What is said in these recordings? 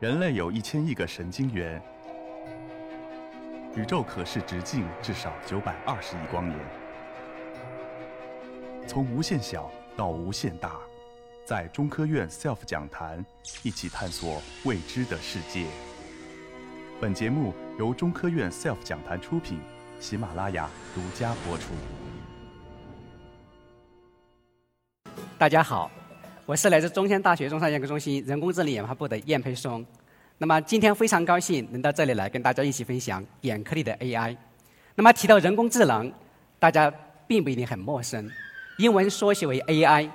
人类有一千亿个神经元，宇宙可视直径至少九百二十亿光年。从无限小到无限大，在中科院 SELF 讲坛一起探索未知的世界。本节目由中科院 SELF 讲坛出品，喜马拉雅独家播出。大家好。我是来自中山大学中山眼科中心人工智能研发部的燕培松。那么今天非常高兴能到这里来跟大家一起分享眼科里的 AI。那么提到人工智能，大家并不一定很陌生，英文缩写为 AI。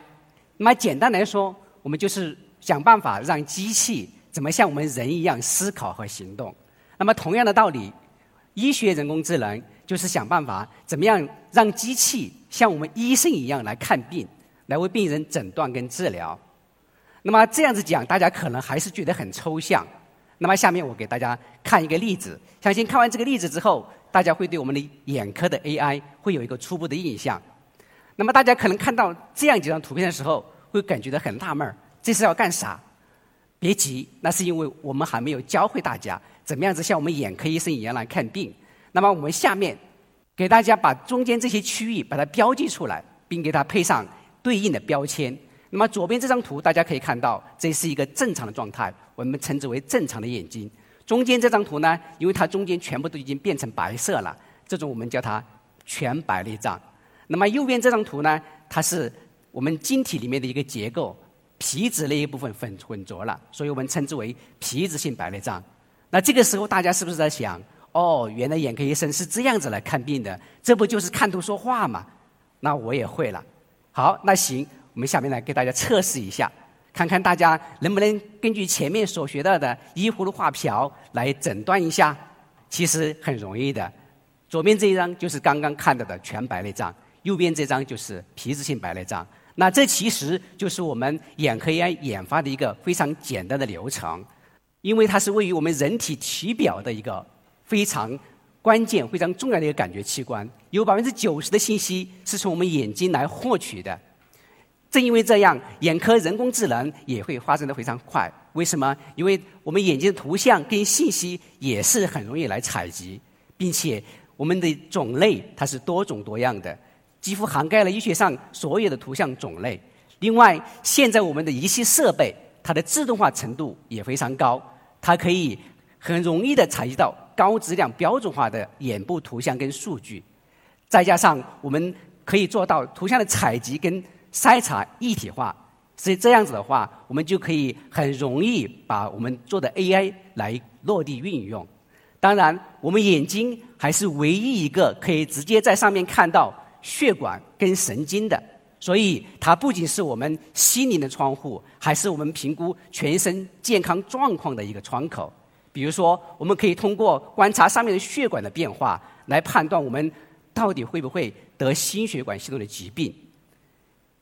那么简单来说，我们就是想办法让机器怎么像我们人一样思考和行动。那么同样的道理，医学人工智能就是想办法怎么样让机器像我们医生一样来看病。来为病人诊断跟治疗，那么这样子讲，大家可能还是觉得很抽象。那么下面我给大家看一个例子，相信看完这个例子之后，大家会对我们的眼科的 AI 会有一个初步的印象。那么大家可能看到这样几张图片的时候，会感觉到很纳闷儿，这是要干啥？别急，那是因为我们还没有教会大家怎么样子像我们眼科医生一样来看病。那么我们下面给大家把中间这些区域把它标记出来，并给它配上。对应的标签。那么左边这张图，大家可以看到，这是一个正常的状态，我们称之为正常的眼睛。中间这张图呢，因为它中间全部都已经变成白色了，这种我们叫它全白内障。那么右边这张图呢，它是我们晶体里面的一个结构，皮质那一部分混混浊了，所以我们称之为皮质性白内障。那这个时候大家是不是在想，哦，原来眼科医生是这样子来看病的？这不就是看图说话吗？那我也会了。好，那行，我们下面来给大家测试一下，看看大家能不能根据前面所学到的依葫芦画瓢来诊断一下。其实很容易的，左边这一张就是刚刚看到的全白内障，右边这张就是皮质性白内障。那这其实就是我们眼科 AI 研发的一个非常简单的流程，因为它是位于我们人体体表的一个非常。关键非常重要的一个感觉器官，有百分之九十的信息是从我们眼睛来获取的。正因为这样，眼科人工智能也会发展的非常快。为什么？因为我们眼睛的图像跟信息也是很容易来采集，并且我们的种类它是多种多样的，几乎涵盖了医学上所有的图像种类。另外，现在我们的仪器设备它的自动化程度也非常高，它可以很容易的采集到。高质量标准化的眼部图像跟数据，再加上我们可以做到图像的采集跟筛查一体化，所以这样子的话，我们就可以很容易把我们做的 AI 来落地运用。当然，我们眼睛还是唯一一个可以直接在上面看到血管跟神经的，所以它不仅是我们心灵的窗户，还是我们评估全身健康状况的一个窗口。比如说，我们可以通过观察上面的血管的变化，来判断我们到底会不会得心血管系统的疾病。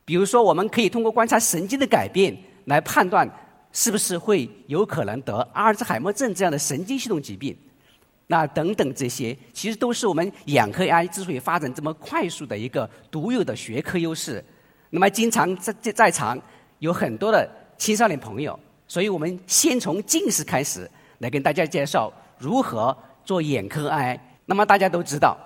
比如说，我们可以通过观察神经的改变，来判断是不是会有可能得阿尔兹海默症这样的神经系统疾病。那等等这些，其实都是我们眼科 AI 之所以发展这么快速的一个独有的学科优势。那么，经常在在在场有很多的青少年朋友，所以我们先从近视开始。来跟大家介绍如何做眼科 AI。那么大家都知道，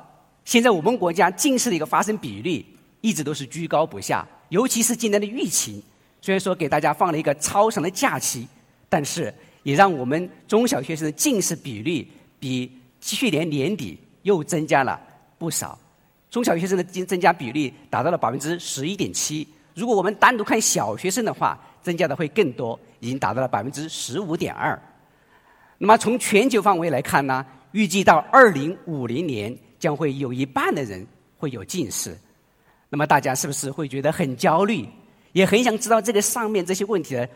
现在我们国家近视的一个发生比率一直都是居高不下，尤其是今年的疫情，虽然说给大家放了一个超长的假期，但是也让我们中小学生的近视比例比去年年底又增加了不少。中小学生的增增加比例达到了百分之十一点七。如果我们单独看小学生的话，增加的会更多，已经达到了百分之十五点二。那么从全球范围来看呢，预计到二零五零年将会有一半的人会有近视。那么大家是不是会觉得很焦虑，也很想知道这个上面这些问题的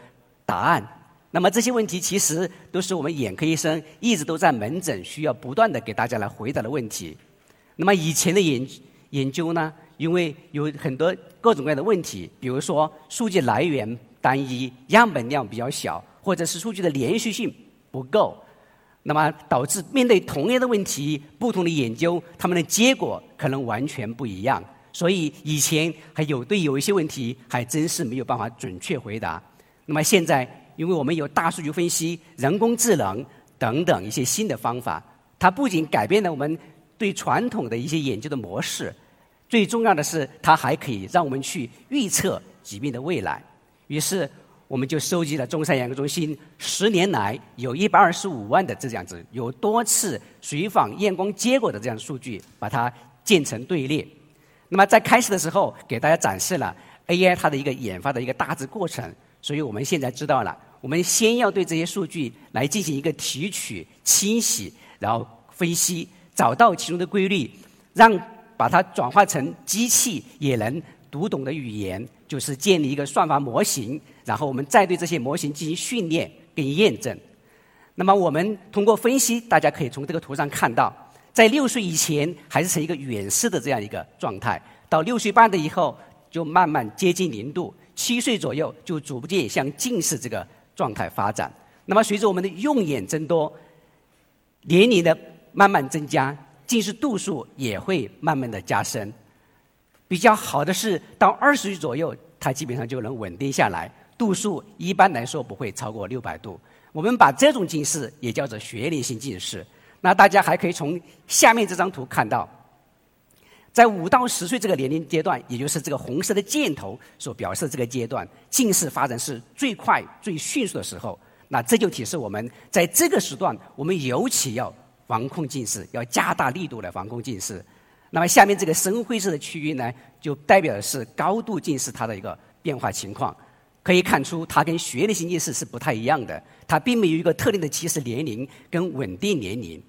答案？那么这些问题其实都是我们眼科医生一直都在门诊需要不断的给大家来回答的问题。那么以前的研研究呢，因为有很多各种各样的问题，比如说数据来源单一、样本量比较小，或者是数据的连续性。不够，那么导致面对同样的问题，不同的研究，他们的结果可能完全不一样。所以以前还有对有一些问题还真是没有办法准确回答。那么现在因为我们有大数据分析、人工智能等等一些新的方法，它不仅改变了我们对传统的一些研究的模式，最重要的是，它还可以让我们去预测疾病的未来。于是，我们就收集了中山眼科中心十年来有一百二十五万的这样子有多次随访验光结果的这样数据，把它建成队列。那么在开始的时候，给大家展示了 AI 它的一个研发的一个大致过程。所以我们现在知道了，我们先要对这些数据来进行一个提取、清洗，然后分析，找到其中的规律，让把它转化成机器也能读懂的语言，就是建立一个算法模型。然后我们再对这些模型进行训练跟验证。那么我们通过分析，大家可以从这个图上看到。在六岁以前还是呈一个远视的这样一个状态，到六岁半的以后就慢慢接近零度，七岁左右就逐渐向近视这个状态发展。那么随着我们的用眼增多，年龄的慢慢增加，近视度数也会慢慢的加深。比较好的是到二十岁左右，它基本上就能稳定下来，度数一般来说不会超过六百度。我们把这种近视也叫做学龄性近视。那大家还可以从下面这张图看到，在五到十岁这个年龄阶段，也就是这个红色的箭头所表示这个阶段，近视发展是最快、最迅速的时候。那这就提示我们在这个时段，我们尤其要防控近视，要加大力度来防控近视。那么下面这个深灰色的区域呢，就代表的是高度近视它的一个变化情况。可以看出，它跟学龄性近视是不太一样的，它并没有一个特定的起始年龄跟稳定年龄。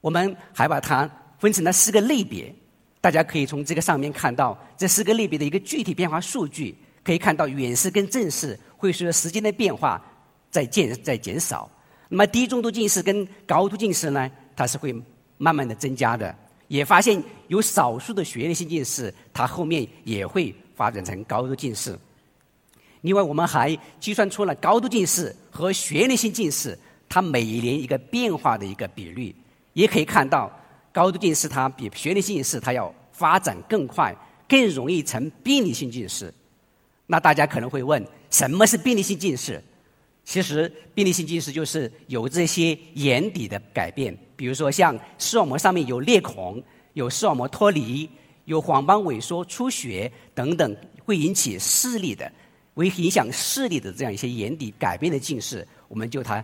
我们还把它分成了四个类别，大家可以从这个上面看到这四个类别的一个具体变化数据。可以看到远视跟正视会随着时间的变化在减在减少。那么低中度近视跟高度近视呢，它是会慢慢的增加的。也发现有少数的学龄性近视，它后面也会发展成高度近视。另外，我们还计算出了高度近视和学龄性近视它每年一个变化的一个比率。也可以看到，高度近视它比学龄性近视它要发展更快，更容易成病理性近视。那大家可能会问，什么是病理性近视？其实，病理性近视就是有这些眼底的改变，比如说像视网膜上面有裂孔、有视网膜脱离、有黄斑萎缩、出血等等，会引起视力的，为影响视力的这样一些眼底改变的近视，我们就它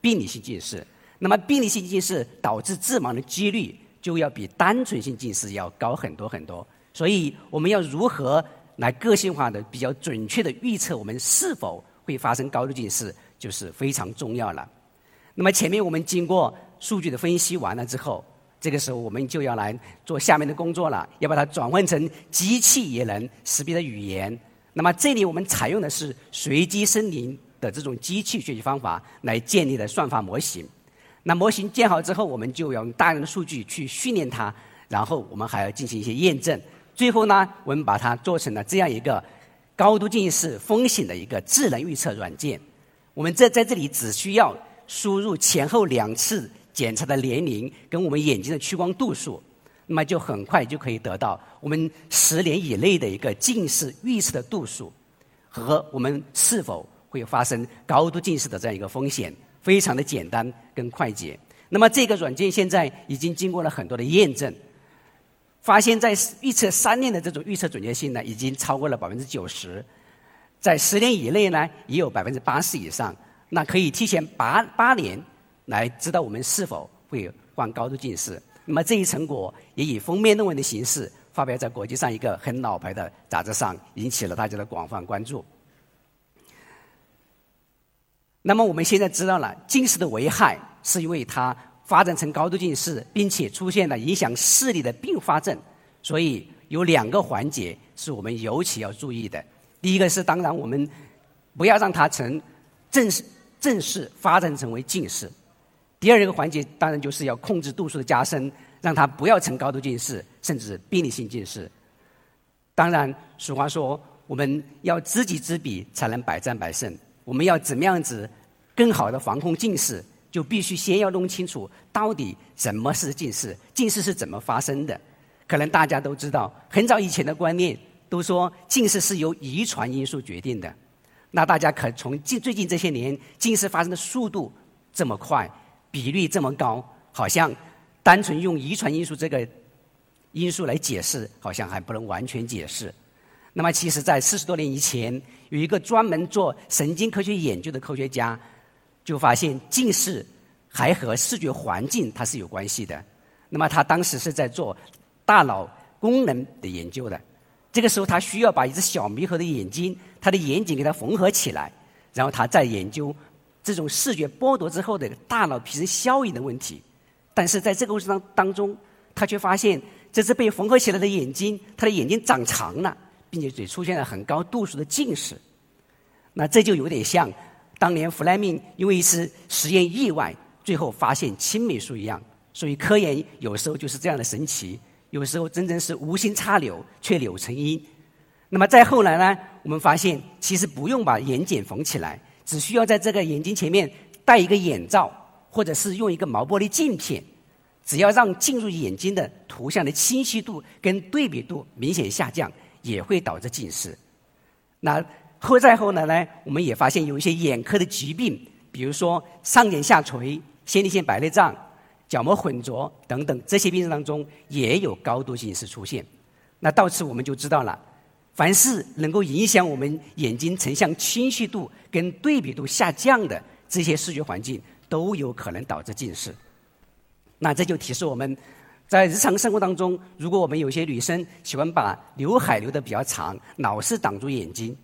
病理性近视。那么病理性近视导致致盲的几率就要比单纯性近视要高很多很多，所以我们要如何来个性化的、比较准确的预测我们是否会发生高度近视，就是非常重要了。那么前面我们经过数据的分析完了之后，这个时候我们就要来做下面的工作了，要把它转换成机器也能识别的语言。那么这里我们采用的是随机森林的这种机器学习方法来建立的算法模型。那模型建好之后，我们就要用大量的数据去训练它，然后我们还要进行一些验证。最后呢，我们把它做成了这样一个高度近视风险的一个智能预测软件。我们这在这里只需要输入前后两次检查的年龄跟我们眼睛的屈光度数，那么就很快就可以得到我们十年以内的一个近视预测的度数和我们是否会发生高度近视的这样一个风险。非常的简单跟快捷。那么这个软件现在已经经过了很多的验证，发现，在预测三年的这种预测准确性呢，已经超过了百分之九十，在十年以内呢，也有百分之八十以上。那可以提前八八年来知道我们是否会患高度近视。那么这一成果也以封面论文的形式发表在国际上一个很老牌的杂志上，引起了大家的广泛关注。那么我们现在知道了，近视的危害是因为它发展成高度近视，并且出现了影响视力的并发症。所以有两个环节是我们尤其要注意的。第一个是，当然我们不要让它成正式正式发展成为近视。第二个环节当然就是要控制度数的加深，让它不要成高度近视，甚至病理性近视。当然，俗话说，我们要知己知彼，才能百战百胜。我们要怎么样子更好的防控近视，就必须先要弄清楚到底什么是近视，近视是怎么发生的。可能大家都知道，很早以前的观念都说近视是由遗传因素决定的。那大家可从近最近这些年近视发生的速度这么快，比率这么高，好像单纯用遗传因素这个因素来解释，好像还不能完全解释。那么，其实，在四十多年以前，有一个专门做神经科学研究的科学家，就发现近视还和视觉环境它是有关系的。那么，他当时是在做大脑功能的研究的。这个时候，他需要把一只小猕猴的眼睛，它的眼睛给它缝合起来，然后他再研究这种视觉剥夺之后的大脑皮层效应的问题。但是在这个过程当当中，他却发现这只被缝合起来的眼睛，它的眼睛长长了，并且也出现了很高度数的近视。那这就有点像当年弗莱明因为一次实验意外，最后发现青霉素一样。所以科研有时候就是这样的神奇。有时候真正是无心插柳，却柳成荫。那么再后来呢？我们发现其实不用把眼睑缝起来，只需要在这个眼睛前面戴一个眼罩，或者是用一个毛玻璃镜片，只要让进入眼睛的图像的清晰度跟对比度明显下降，也会导致近视。那后再后来呢？我们也发现有一些眼科的疾病，比如说上睑下垂、先天性白内障。角膜混浊等等这些病症当中也有高度近视出现，那到此我们就知道了，凡是能够影响我们眼睛成像清晰度跟对比度下降的这些视觉环境，都有可能导致近视。那这就提示我们，在日常生活当中，如果我们有些女生喜欢把刘海留得比较长，老是挡住眼睛，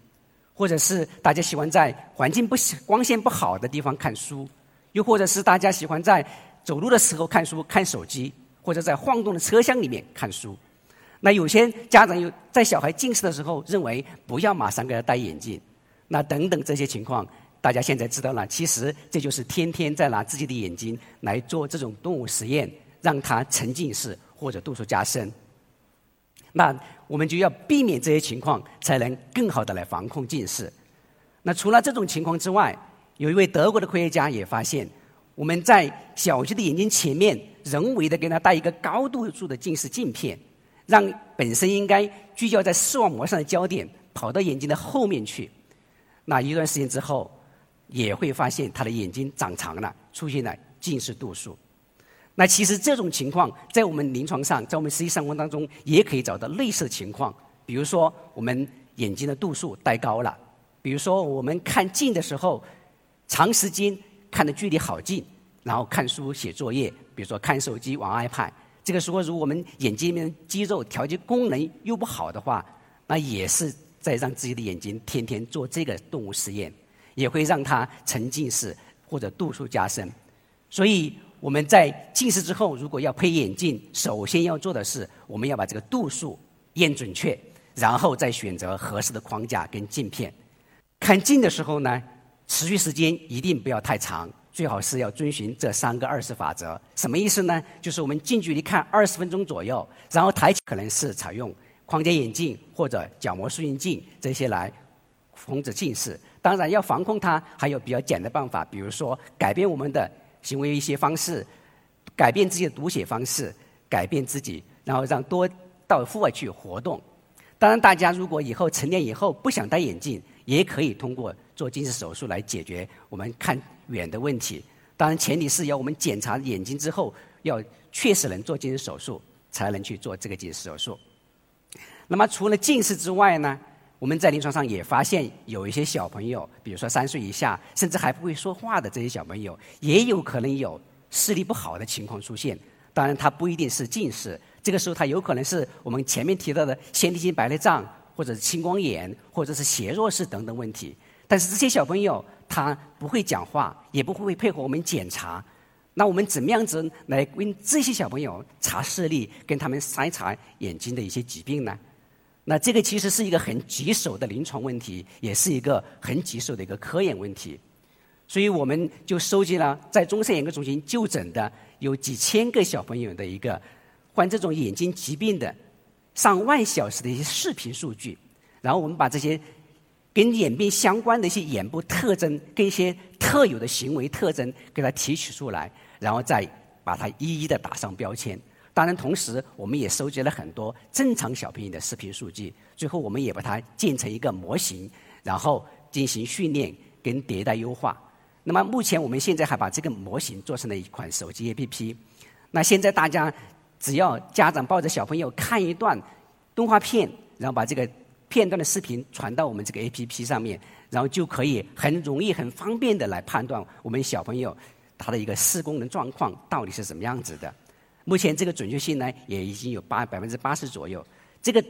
或者是大家喜欢在环境不光线不好的地方看书，又或者是大家喜欢在走路的时候看书、看手机，或者在晃动的车厢里面看书。那有些家长有在小孩近视的时候，认为不要马上给他戴眼镜。那等等这些情况，大家现在知道了。其实这就是天天在拿自己的眼睛来做这种动物实验，让它成近视或者度数加深。那我们就要避免这些情况，才能更好的来防控近视。那除了这种情况之外，有一位德国的科学家也发现。我们在小鸡的眼睛前面人为的给它戴一个高度数的近视镜片，让本身应该聚焦在视网膜上的焦点跑到眼睛的后面去。那一段时间之后，也会发现他的眼睛长长了，出现了近视度数。那其实这种情况在我们临床上，在我们实际生活当中也可以找到类似的情况。比如说，我们眼睛的度数戴高了；比如说，我们看近的时候，长时间。看的距离好近，然后看书写作业，比如说看手机玩 iPad，这个时候如果我们眼睛里面肌肉调节功能又不好的话，那也是在让自己的眼睛天天做这个动物实验，也会让它成近视或者度数加深。所以我们在近视之后，如果要配眼镜，首先要做的是我们要把这个度数验准确，然后再选择合适的框架跟镜片。看近的时候呢？持续时间一定不要太长，最好是要遵循这三个二十法则。什么意思呢？就是我们近距离看二十分钟左右，然后抬起，可能是采用框架眼镜或者角膜塑形镜这些来防止近视。当然，要防控它还有比较简单的办法，比如说改变我们的行为一些方式，改变自己的读写方式，改变自己，然后让多到户外去活动。当然，大家如果以后成年以后不想戴眼镜，也可以通过。做近视手术来解决我们看远的问题，当然前提是要我们检查眼睛之后，要确实能做近视手术，才能去做这个近视手术。那么除了近视之外呢，我们在临床上也发现有一些小朋友，比如说三岁以下，甚至还不会说话的这些小朋友，也有可能有视力不好的情况出现。当然，他不一定是近视，这个时候他有可能是我们前面提到的先天性白内障，或者是青光眼，或者是斜弱视等等问题。但是这些小朋友他不会讲话，也不会配合我们检查，那我们怎么样子来为这些小朋友查视力，跟他们筛查眼睛的一些疾病呢？那这个其实是一个很棘手的临床问题，也是一个很棘手的一个科研问题。所以我们就收集了在中山眼科中心就诊的有几千个小朋友的一个患这种眼睛疾病的上万小时的一些视频数据，然后我们把这些。跟眼病相关的一些眼部特征，跟一些特有的行为特征，给它提取出来，然后再把它一一的打上标签。当然，同时我们也收集了很多正常小朋友的视频数据，最后我们也把它建成一个模型，然后进行训练跟迭代优化。那么目前我们现在还把这个模型做成了一款手机 APP。那现在大家只要家长抱着小朋友看一段动画片，然后把这个片段的视频传到我们这个 APP 上面，然后就可以很容易、很方便的来判断我们小朋友他的一个视功能状况到底是什么样子的。目前这个准确性呢，也已经有八百分之八十左右。这个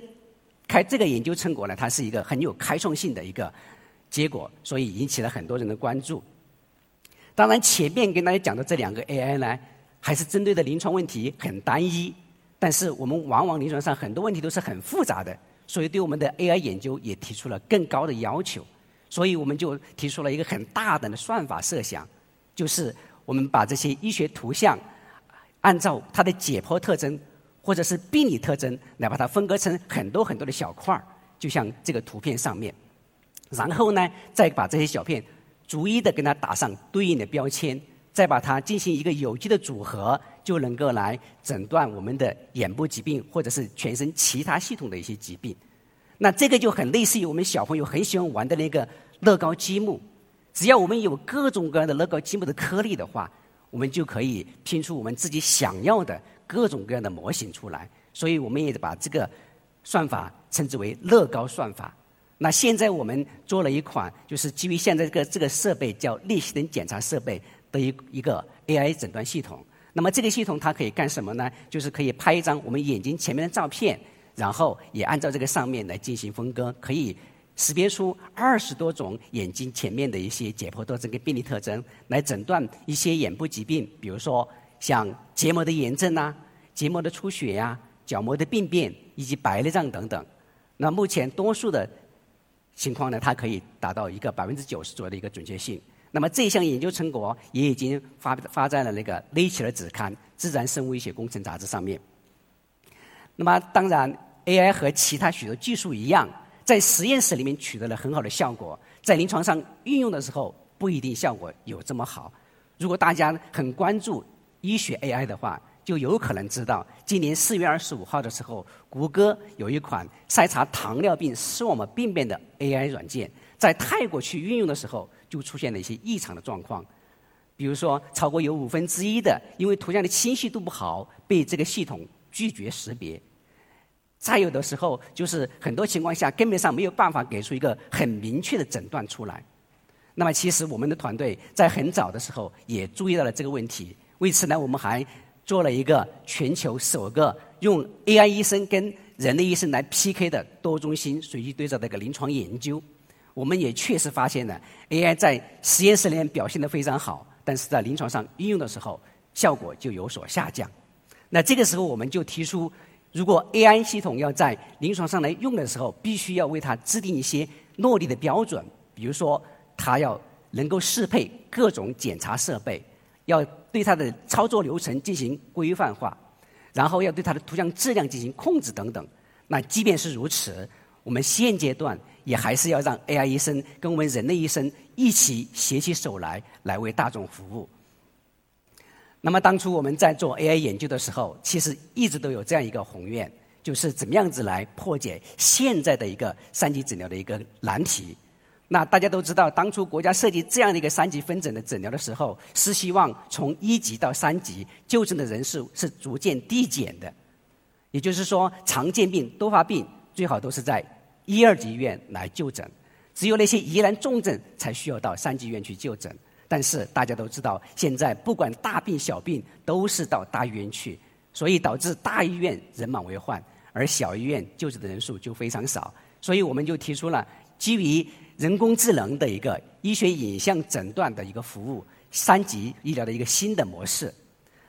开这个研究成果呢，它是一个很有开创性的一个结果，所以引起了很多人的关注。当然，前面跟大家讲的这两个 AI 呢，还是针对的临床问题很单一，但是我们往往临床上很多问题都是很复杂的，所以对我们的 AI 研究也提出了更高的要求。所以我们就提出了一个很大胆的算法设想，就是我们把这些医学图像按照它的解剖特征或者是病理特征来把它分割成很多很多的小块儿，就像这个图片上面，然后呢，再把这些小片。逐一的跟它打上对应的标签，再把它进行一个有机的组合，就能够来诊断我们的眼部疾病或者是全身其他系统的一些疾病。那这个就很类似于我们小朋友很喜欢玩的那个乐高积木。只要我们有各种各样的乐高积木的颗粒的话，我们就可以拼出我们自己想要的各种各样的模型出来。所以我们也把这个算法称之为乐高算法。那现在我们做了一款，就是基于现在这个这个设备叫裂隙灯检查设备的一一个 AI 诊断系统。那么这个系统它可以干什么呢？就是可以拍一张我们眼睛前面的照片，然后也按照这个上面来进行分割，可以识别出二十多种眼睛前面的一些解剖特征跟病理特征，来诊断一些眼部疾病，比如说像结膜的炎症啊、结膜的出血呀、角膜的病变以及白内障等等。那目前多数的情况呢，它可以达到一个百分之九十左右的一个准确性。那么这项研究成果也已经发发在了那个《Nature》子刊《自然生物医学工程杂志》上面。那么当然，AI 和其他许多技术一样，在实验室里面取得了很好的效果，在临床上运用的时候不一定效果有这么好。如果大家很关注医学 AI 的话，就有可能知道，今年四月二十五号的时候，谷歌有一款筛查糖尿病视网膜病变的 AI 软件，在泰国去运用的时候，就出现了一些异常的状况。比如说，超过有五分之一的因为图像的清晰度不好，被这个系统拒绝识别。再有的时候，就是很多情况下根本上没有办法给出一个很明确的诊断出来。那么，其实我们的团队在很早的时候也注意到了这个问题，为此呢，我们还。做了一个全球首个用 AI 医生跟人类医生来 PK 的多中心随机对照的一个临床研究，我们也确实发现了 AI 在实验室里面表现得非常好，但是在临床上应用的时候效果就有所下降。那这个时候我们就提出，如果 AI 系统要在临床上来用的时候，必须要为它制定一些落地的标准，比如说它要能够适配各种检查设备。要对它的操作流程进行规范化，然后要对它的图像质量进行控制等等。那即便是如此，我们现阶段也还是要让 AI 医生跟我们人类医生一起携起手来，来为大众服务。那么当初我们在做 AI 研究的时候，其实一直都有这样一个宏愿，就是怎么样子来破解现在的一个三级诊疗的一个难题。那大家都知道，当初国家设计这样的一个三级分诊的诊疗的时候，是希望从一级到三级就诊的人数是逐渐递减的。也就是说，常见病、多发病最好都是在一二级医院来就诊，只有那些疑难重症才需要到三级医院去就诊。但是大家都知道，现在不管大病小病都是到大医院去，所以导致大医院人满为患，而小医院就诊的人数就非常少。所以我们就提出了基于。人工智能的一个医学影像诊断的一个服务，三级医疗的一个新的模式。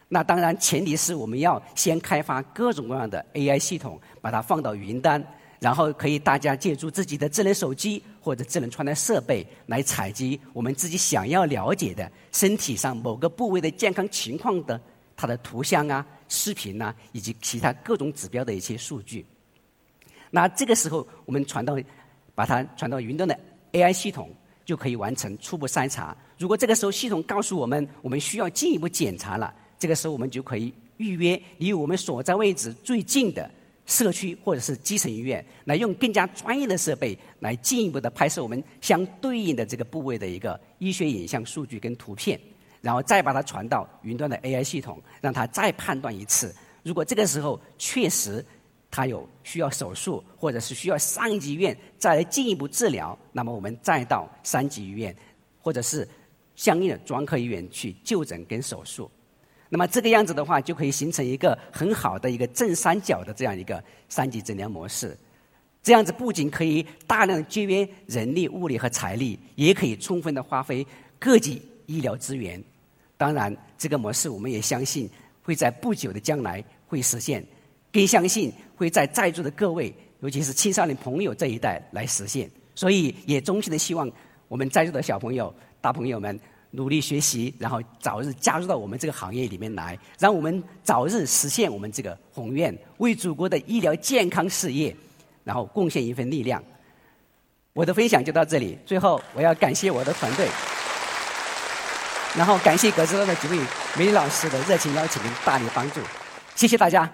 那当然，前提是我们要先开发各种各样的 AI 系统，把它放到云端，然后可以大家借助自己的智能手机或者智能穿戴设备来采集我们自己想要了解的身体上某个部位的健康情况的它的图像啊、视频啊以及其他各种指标的一些数据。那这个时候，我们传到把它传到云端的。AI 系统就可以完成初步筛查。如果这个时候系统告诉我们我们需要进一步检查了，这个时候我们就可以预约离我们所在位置最近的社区或者是基层医院，来用更加专业的设备来进一步的拍摄我们相对应的这个部位的一个医学影像数据跟图片，然后再把它传到云端的 AI 系统，让它再判断一次。如果这个时候确实他有需要手术，或者是需要上级医院再来进一步治疗，那么我们再到三级医院，或者是相应的专科医院去就诊跟手术。那么这个样子的话，就可以形成一个很好的一个正三角的这样一个三级诊疗模式。这样子不仅可以大量节约人力、物力和财力，也可以充分的发挥各级医疗资源。当然，这个模式我们也相信会在不久的将来会实现，更相信会在在座的各位，尤其是青少年朋友这一代来实现。所以，也衷心的希望我们在座的小朋友、大朋友们。努力学习，然后早日加入到我们这个行业里面来，让我们早日实现我们这个宏愿，为祖国的医疗健康事业，然后贡献一份力量。我的分享就到这里，最后我要感谢我的团队，然后感谢格子乐的几位美女老师的热情邀请跟大力帮助，谢谢大家。